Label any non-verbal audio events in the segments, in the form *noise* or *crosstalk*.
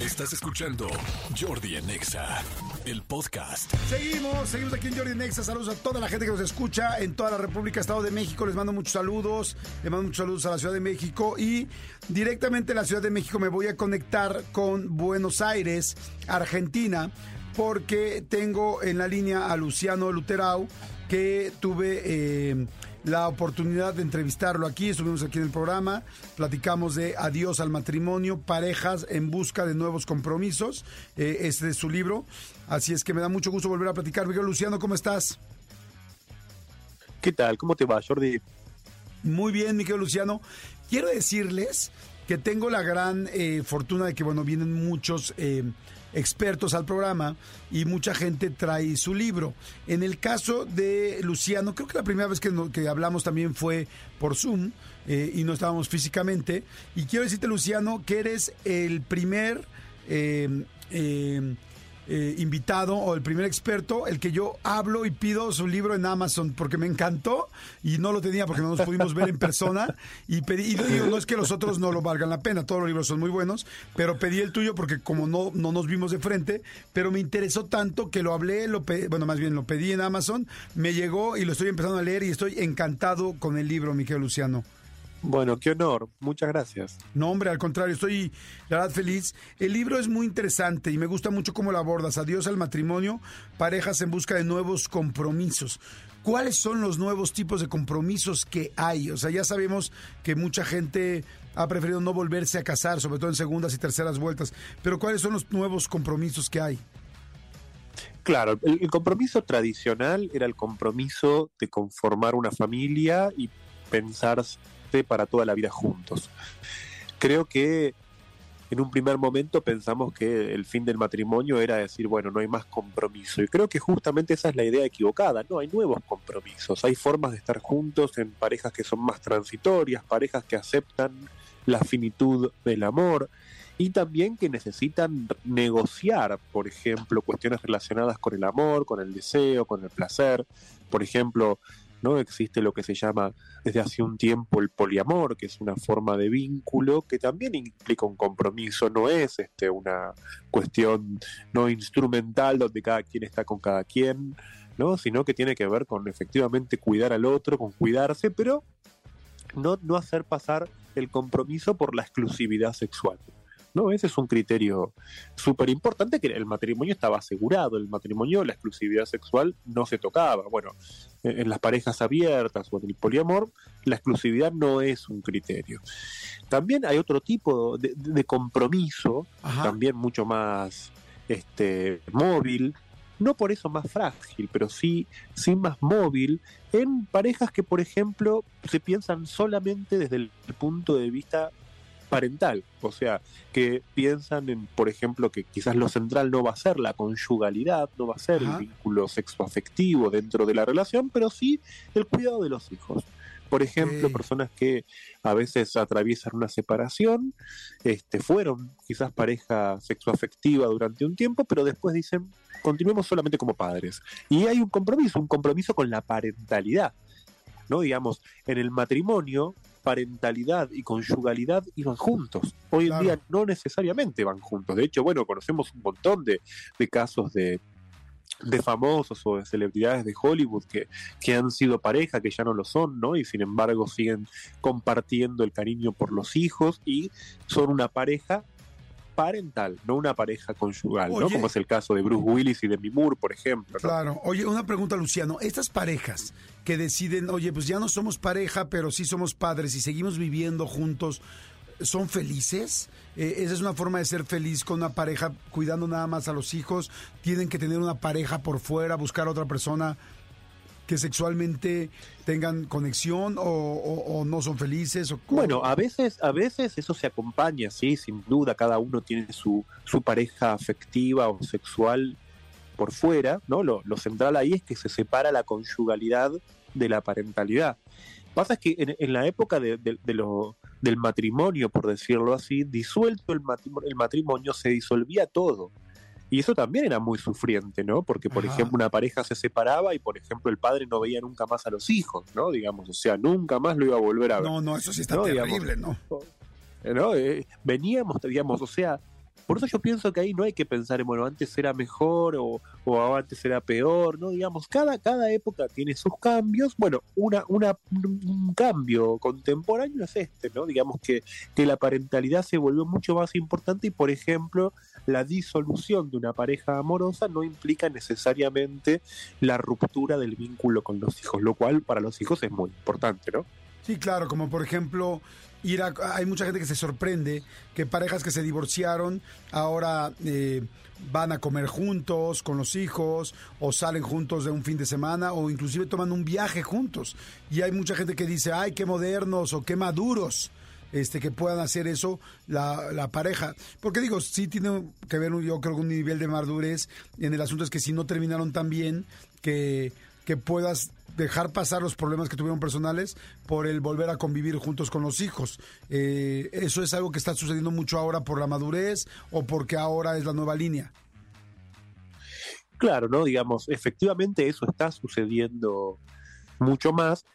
Estás escuchando Jordi Anexa, el podcast. Seguimos, seguimos aquí en Jordi Nexa. Saludos a toda la gente que nos escucha en toda la República, Estado de México. Les mando muchos saludos. Les mando muchos saludos a la Ciudad de México. Y directamente en la Ciudad de México me voy a conectar con Buenos Aires, Argentina, porque tengo en la línea a Luciano Luterau, que tuve. Eh, la oportunidad de entrevistarlo aquí, estuvimos aquí en el programa, platicamos de Adiós al matrimonio, parejas en busca de nuevos compromisos, eh, este es su libro, así es que me da mucho gusto volver a platicar. Miguel Luciano, ¿cómo estás? ¿Qué tal? ¿Cómo te va, Jordi? Muy bien, Miguel Luciano. Quiero decirles que tengo la gran eh, fortuna de que, bueno, vienen muchos eh, expertos al programa y mucha gente trae su libro. En el caso de Luciano, creo que la primera vez que, que hablamos también fue por Zoom eh, y no estábamos físicamente. Y quiero decirte, Luciano, que eres el primer... Eh, eh, eh, invitado o el primer experto, el que yo hablo y pido su libro en Amazon porque me encantó y no lo tenía porque no nos pudimos ver en persona y pedí, y digo, no es que los otros no lo valgan la pena, todos los libros son muy buenos, pero pedí el tuyo porque como no, no nos vimos de frente, pero me interesó tanto que lo hablé, lo bueno, más bien lo pedí en Amazon, me llegó y lo estoy empezando a leer y estoy encantado con el libro, Miguel Luciano. Bueno, qué honor. Muchas gracias. No, hombre, al contrario, estoy la verdad feliz. El libro es muy interesante y me gusta mucho cómo lo abordas. Adiós al matrimonio, parejas en busca de nuevos compromisos. ¿Cuáles son los nuevos tipos de compromisos que hay? O sea, ya sabemos que mucha gente ha preferido no volverse a casar, sobre todo en segundas y terceras vueltas. Pero ¿cuáles son los nuevos compromisos que hay? Claro, el, el compromiso tradicional era el compromiso de conformar una familia y pensar para toda la vida juntos. Creo que en un primer momento pensamos que el fin del matrimonio era decir, bueno, no hay más compromiso. Y creo que justamente esa es la idea equivocada, no hay nuevos compromisos, hay formas de estar juntos en parejas que son más transitorias, parejas que aceptan la finitud del amor y también que necesitan negociar, por ejemplo, cuestiones relacionadas con el amor, con el deseo, con el placer. Por ejemplo, ¿no? Existe lo que se llama desde hace un tiempo el poliamor, que es una forma de vínculo que también implica un compromiso, no es este una cuestión no instrumental donde cada quien está con cada quien, ¿no? Sino que tiene que ver con efectivamente cuidar al otro, con cuidarse, pero no, no hacer pasar el compromiso por la exclusividad sexual. ¿No? Ese es un criterio súper importante que el matrimonio estaba asegurado, el matrimonio, la exclusividad sexual no se tocaba. Bueno, en las parejas abiertas o en el poliamor, la exclusividad no es un criterio. También hay otro tipo de, compromiso, también mucho más este, móvil, no por eso más frágil, pero sí, sí más móvil, en parejas que, por ejemplo, se piensan solamente desde el punto de vista parental, o sea, que piensan en, por ejemplo, que quizás lo central no va a ser la conyugalidad, no va a ser el vínculo sexoafectivo dentro de la relación, pero sí el cuidado de los hijos. Por ejemplo, personas que a veces atraviesan una separación, este, fueron quizás pareja sexoafectiva durante un tiempo, pero después dicen, continuemos solamente como padres. Y hay un compromiso, un compromiso con la parentalidad. ¿no? Digamos, en el matrimonio parentalidad y conyugalidad iban juntos. Hoy en día no necesariamente van juntos. De hecho, bueno, conocemos un montón de, casos de, de famosos o de celebridades de Hollywood que, que han sido pareja, que ya no lo son, ¿no? Y sin embargo siguen compartiendo el cariño por los hijos y son una pareja parental, no una pareja conyugal, ¿no? Como es el caso de Bruce Willis y de Moore, por ejemplo. Claro. Oye, una pregunta, Luciano. Estas parejas que deciden, oye, pues ya no somos pareja, pero sí somos padres y seguimos viviendo juntos, ¿son felices? Eh, ¿Esa es una forma de ser feliz con una pareja cuidando nada más a los hijos? ¿Tienen que tener una pareja por fuera, buscar a otra persona que sexualmente tengan conexión o, no son felices? O bueno, a veces, a veces eso se acompaña, sí, sin duda, cada uno tiene su, su pareja afectiva o sexual por fuera, ¿no? Lo, central ahí es que se separa la conyugalidad de la parentalidad. Pasa es que en, la época de, lo, del matrimonio, por decirlo así, disuelto el el matrimonio se disolvía todo. Y eso también era muy sufriente, ¿no? Porque, por ejemplo, una pareja se separaba y, por ejemplo, el padre no veía nunca más a los hijos, ¿no? Digamos, o sea, nunca más lo iba a volver a ver. No, no, eso sí está terrible, ¿no? ¿no? Eh, veníamos, digamos, o sea, Por eso yo pienso que ahí no hay que pensar en, bueno, antes era mejor o, o antes era peor, ¿no? Digamos, cada, cada época tiene sus cambios. Bueno, una, una, un cambio contemporáneo es este, ¿no? Digamos que, que la parentalidad se volvió mucho más importante y, por ejemplo, la disolución de una pareja amorosa no implica necesariamente la ruptura del vínculo con los hijos, lo cual para los hijos es muy importante, ¿no? Sí, claro, como por ejemplo, ir a, hay mucha gente que se sorprende que parejas que se divorciaron ahora eh, van a comer juntos con los hijos o salen juntos de un fin de semana o inclusive toman un viaje juntos. Y hay mucha gente que dice, ay, qué modernos o qué maduros este, que puedan hacer eso la, la, pareja. Porque digo, sí tiene que ver, yo creo, un nivel de madurez en el asunto es que si no terminaron tan bien, que, que puedas dejar pasar los problemas que tuvieron personales por el volver a convivir juntos con los hijos. Eh, ¿Eso es algo que está sucediendo mucho ahora por la madurez o porque ahora es la nueva línea? Claro, ¿no? Digamos, efectivamente eso está sucediendo mucho más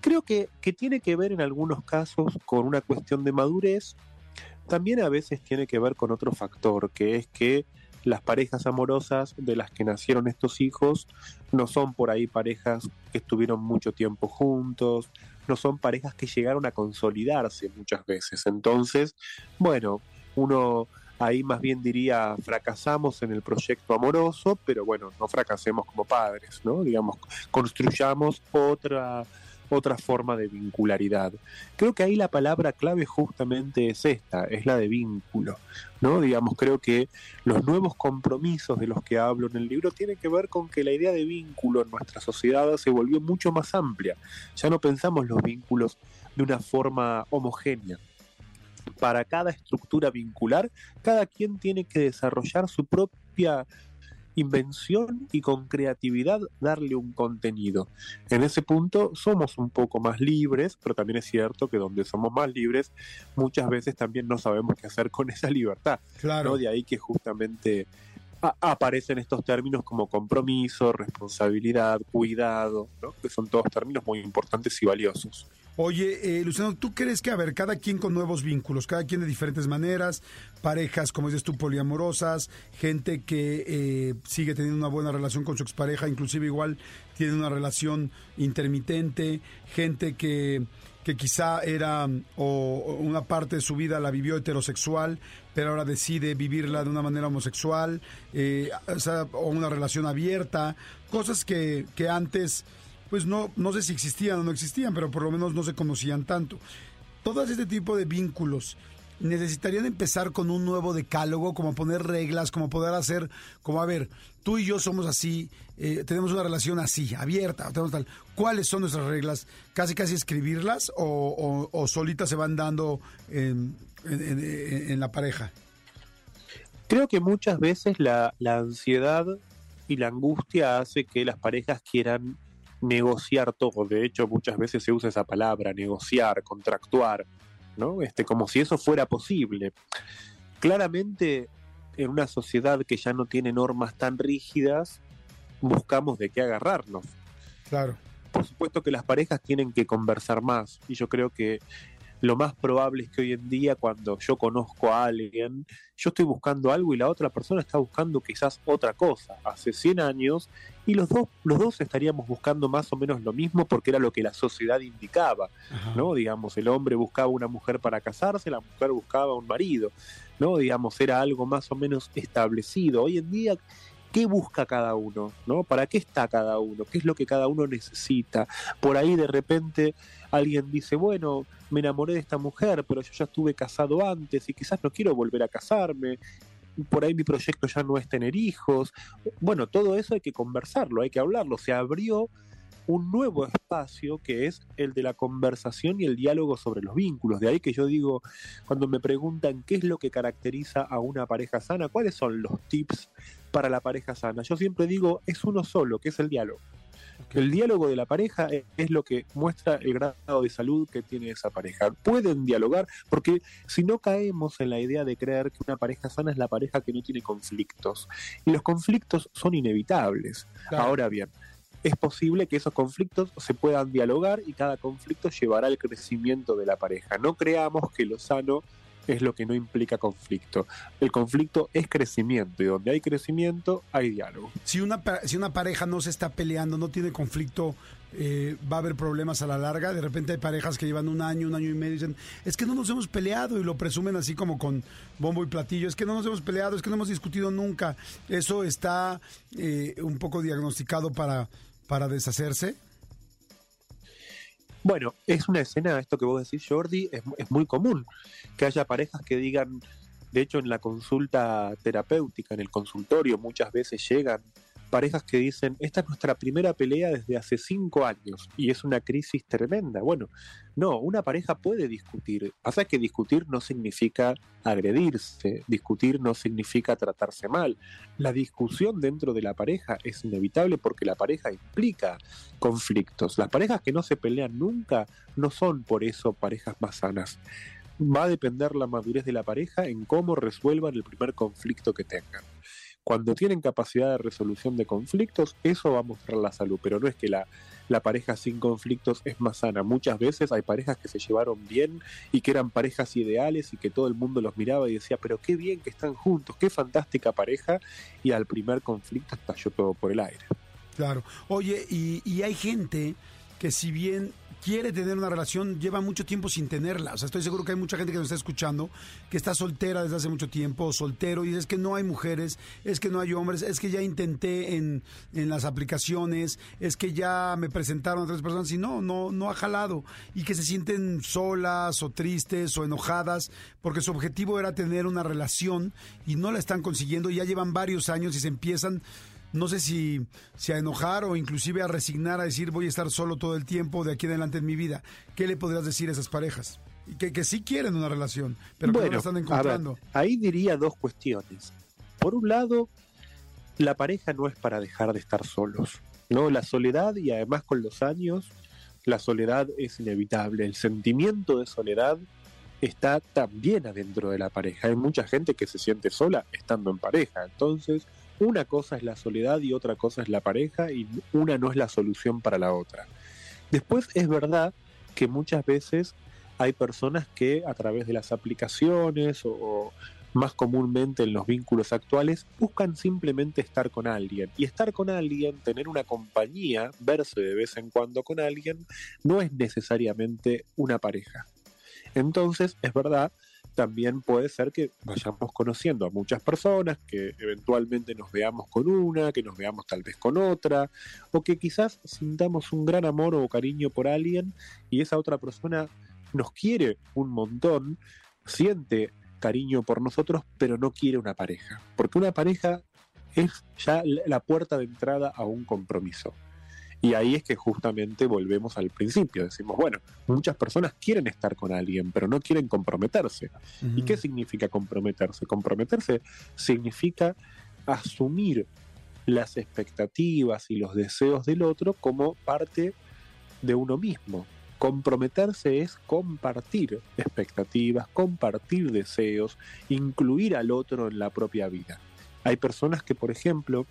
Creo que, que tiene que ver en algunos casos con una cuestión de madurez, también a veces tiene que ver con otro factor, que es que las parejas amorosas de las que nacieron estos hijos no son por ahí parejas que estuvieron mucho tiempo juntos, no son parejas que llegaron a consolidarse muchas veces. Entonces, bueno, uno ahí más bien diría fracasamos en el proyecto amoroso, pero bueno, no fracasemos como padres, ¿no? Digamos, construyamos otra otra forma de vincularidad. Creo que ahí la palabra clave justamente es esta, es la de vínculo, ¿no? Digamos, creo que los nuevos compromisos de los que hablo en el libro tienen que ver con que la idea de vínculo en nuestra sociedad se volvió mucho más amplia. Ya no pensamos los vínculos de una forma homogénea. Para cada estructura vincular, cada quien tiene que desarrollar su propia invención y con creatividad darle un contenido. En ese punto somos un poco más libres, pero también es cierto que donde somos más libres, muchas veces también no sabemos qué hacer con esa libertad. Claro. De ahí que justamente aparecen estos términos como compromiso, responsabilidad, cuidado, que son todos términos muy importantes y valiosos. Oye, eh, Luciano, ¿tú crees que, a ver, cada quien con nuevos vínculos, cada quien de diferentes maneras, parejas, como dices tú, poliamorosas, gente que eh, sigue teniendo una buena relación con su expareja, inclusive igual tiene una relación intermitente, gente que, que quizá era o, una parte de su vida la vivió heterosexual, pero ahora decide vivirla de una manera homosexual, eh, o, una relación abierta, cosas que, que antes pues no, no sé si existían o no existían, pero por lo menos no se conocían tanto. Todos este tipo de vínculos necesitarían empezar con un nuevo decálogo, como poner reglas, como poder hacer, como a ver, tú y yo somos así, eh, tenemos una relación así, abierta, tenemos tal. ¿Cuáles son nuestras reglas? ¿Casi casi escribirlas o, o, solitas se van dando en, en, la pareja? Creo que muchas veces la, la ansiedad y la angustia hace que las parejas quieran negociar todo. De hecho, muchas veces se usa esa palabra, negociar, contractuar, ¿no? Este, como si eso fuera posible. Claramente, en una sociedad que ya no tiene normas tan rígidas, buscamos de qué agarrarnos. Claro. Por supuesto que las parejas tienen que conversar más, y yo creo que lo más probable es que hoy en día cuando yo conozco a alguien, yo estoy buscando algo y la otra persona está buscando quizás otra cosa. Hace 100 años y los dos, los dos estaríamos buscando más o menos lo mismo porque era lo que la sociedad indicaba, ¿no? Digamos, el hombre buscaba una mujer para casarse, la mujer buscaba un marido, ¿no? Digamos, era algo más o menos establecido. Hoy en día qué busca cada uno, ¿no? ¿Para qué está cada uno? ¿Qué es lo que cada uno necesita? Por ahí de repente alguien dice, bueno, me enamoré de esta mujer, pero yo ya estuve casado antes y quizás no quiero volver a casarme. Por ahí mi proyecto ya no es tener hijos. Bueno, todo eso hay que conversarlo, hay que hablarlo. Se abrió un nuevo espacio que es el de la conversación y el diálogo sobre los vínculos. De ahí que yo digo, cuando me preguntan qué es lo que caracteriza a una pareja sana, cuáles son los tips para la pareja sana, yo siempre digo, es uno solo, que es el diálogo. El diálogo de la pareja es lo que muestra el grado de salud que tiene esa pareja. Pueden dialogar, porque si no caemos en la idea de creer que una pareja sana es la pareja que no tiene conflictos. Y los conflictos son inevitables. Ahora bien, es posible que esos conflictos se puedan dialogar y cada conflicto llevará al crecimiento de la pareja. No creamos que lo sano es lo que no implica conflicto. El conflicto es crecimiento y donde hay crecimiento hay diálogo. Si una, si una pareja no se está peleando, no tiene conflicto, eh, va a haber problemas a la larga. De repente hay parejas que llevan un año, un año y medio y dicen, es que no nos hemos peleado y lo presumen así como con bombo y platillo, es que no nos hemos peleado, es que no hemos discutido nunca. Eso está eh, un poco diagnosticado para, para deshacerse. Bueno, es una escena, esto que vos decís, Jordi, es, es muy común que haya parejas que digan, de hecho en la consulta terapéutica, en el consultorio, muchas veces llegan parejas que dicen, esta es nuestra primera pelea desde hace cinco años y es una crisis tremenda. Bueno, no, una pareja puede discutir. Pasa que discutir no significa agredirse, discutir no significa tratarse mal. La discusión dentro de la pareja es inevitable porque la pareja implica conflictos. Las parejas que no se pelean nunca no son por eso parejas más sanas. Va a depender la madurez de la pareja en cómo resuelvan el primer conflicto que tengan. Cuando tienen capacidad de resolución de conflictos, eso va a mostrar la salud, pero no es que la, la pareja sin conflictos es más sana. Muchas veces hay parejas que se llevaron bien y que eran parejas ideales y que todo el mundo los miraba y decía, pero qué bien que están juntos, qué fantástica pareja, y al primer conflicto estalló todo por el aire. Claro. Oye, y, y hay gente que si bien quiere tener una relación, lleva mucho tiempo sin tenerla. O sea, estoy seguro que hay mucha gente que nos está escuchando que está soltera desde hace mucho tiempo, soltero, y es que no hay mujeres, es que no hay hombres, es que ya intenté en, en las aplicaciones, es que ya me presentaron a otras personas y no, no, no ha jalado. Y que se sienten solas o tristes o enojadas porque su objetivo era tener una relación y no la están consiguiendo. Ya llevan varios años y se empiezan no sé si, si a enojar o inclusive a resignar a decir voy a estar solo todo el tiempo de aquí adelante en mi vida. ¿Qué le podrías decir a esas parejas? Que, que sí quieren una relación, pero que no la están encontrando. ahí diría dos cuestiones. Por un lado, la pareja no es para dejar de estar solos. No, la soledad y además con los años, la soledad es inevitable. El sentimiento de soledad está también adentro de la pareja. Hay mucha gente que se siente sola estando en pareja. Entonces, una cosa es la soledad y otra cosa es la pareja y una no es la solución para la otra. Después es verdad que muchas veces hay personas que a través de las aplicaciones o, más comúnmente en los vínculos actuales buscan simplemente estar con alguien. Y estar con alguien, tener una compañía, verse de vez en cuando con alguien, no es necesariamente una pareja. Entonces, es verdad también puede ser que vayamos conociendo a muchas personas, que eventualmente nos veamos con una, que nos veamos tal vez con otra, o que quizás sintamos un gran amor o cariño por alguien y esa otra persona nos quiere un montón, siente cariño por nosotros, pero no quiere una pareja, porque una pareja es ya la puerta de entrada a un compromiso. Y ahí es que justamente volvemos al principio. Decimos, bueno, muchas personas quieren estar con alguien, pero no quieren comprometerse. ¿Y qué significa comprometerse? Comprometerse significa asumir las expectativas y los deseos del otro como parte de uno mismo. Comprometerse es compartir expectativas, compartir deseos, incluir al otro en la propia vida. Hay personas que, por ejemplo,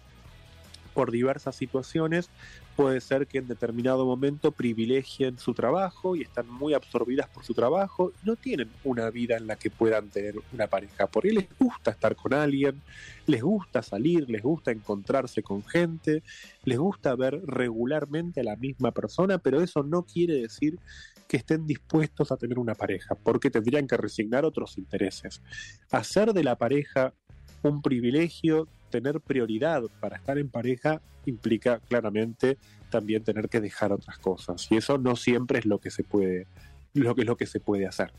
por diversas situaciones, puede ser que en determinado momento privilegien su trabajo y están muy absorbidas por su trabajo y no tienen una vida en la que puedan tener una pareja. Porque les gusta estar con alguien, les gusta salir, les gusta encontrarse con gente, les gusta ver regularmente a la misma persona, pero eso no quiere decir que estén dispuestos a tener una pareja, porque tendrían que resignar otros intereses. Hacer de la pareja un privilegio tener prioridad para estar en pareja implica claramente también tener que dejar otras cosas y eso no siempre es lo que se puede lo que es lo que se puede hacer.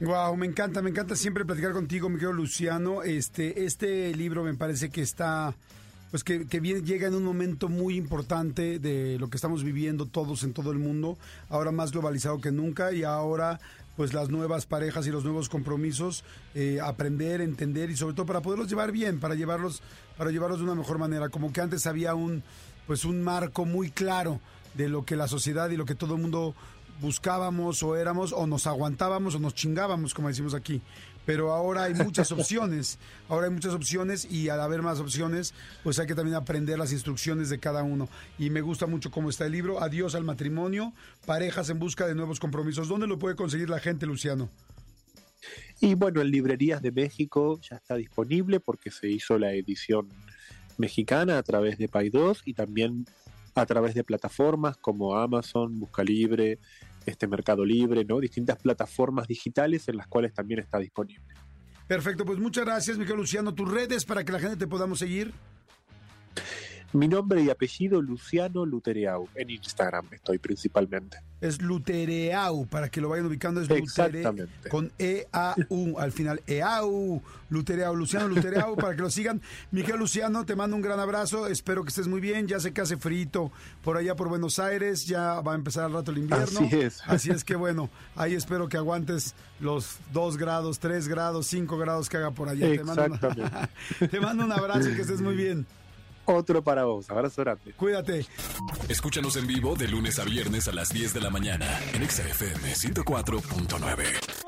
Wow, me encanta, me encanta siempre platicar contigo, mi querido Luciano. Este, este libro me parece que está, pues que, que bien, llega en un momento muy importante de lo que estamos viviendo todos en todo el mundo, ahora más globalizado que nunca y ahora pues las nuevas parejas y los nuevos compromisos, eh, aprender, entender y sobre todo para poderlos llevar bien, para llevarlos, para llevarlos de una mejor manera. Como que antes había un, pues un marco muy claro de lo que la sociedad y lo que todo el mundo buscábamos o éramos o nos aguantábamos o nos chingábamos, como decimos aquí pero ahora hay muchas *laughs* opciones, ahora hay muchas opciones y al haber más opciones, pues hay que también aprender las instrucciones de cada uno. Y me gusta mucho cómo está el libro, Adiós al matrimonio, parejas en busca de nuevos compromisos. ¿Dónde lo puede conseguir la gente, Luciano? Y bueno, en librerías de México ya está disponible porque se hizo la edición mexicana a través de Pay2 y también a través de plataformas como Amazon, Buscalibre, este Mercado Libre, ¿no? Distintas plataformas digitales en las cuales también está disponible. Perfecto, pues muchas gracias, Miguel Luciano. Tus redes para que la gente te podamos seguir. Mi nombre y apellido, Luciano Lutereau. En Instagram estoy principalmente. Es Lutereau, para que lo vayan ubicando. Es Exactamente. con E-A-U al final. E-A-U, Lutereau, Luciano Lutereau, para que lo sigan. Miguel Luciano, te mando un gran abrazo. Espero que estés muy bien. Ya sé que hace frito por allá por Buenos Aires. Ya va a empezar al rato el invierno. Así es. Así es que bueno, ahí espero que aguantes los 2 grados, 3 grados, 5 grados que haga por allá. Exactamente. *laughs* te mando un abrazo y que estés muy bien. Otro para vos. Abrazo grande. Cuídate. Escúchanos en vivo de lunes a viernes a las 10 de la mañana en XFM 104.9.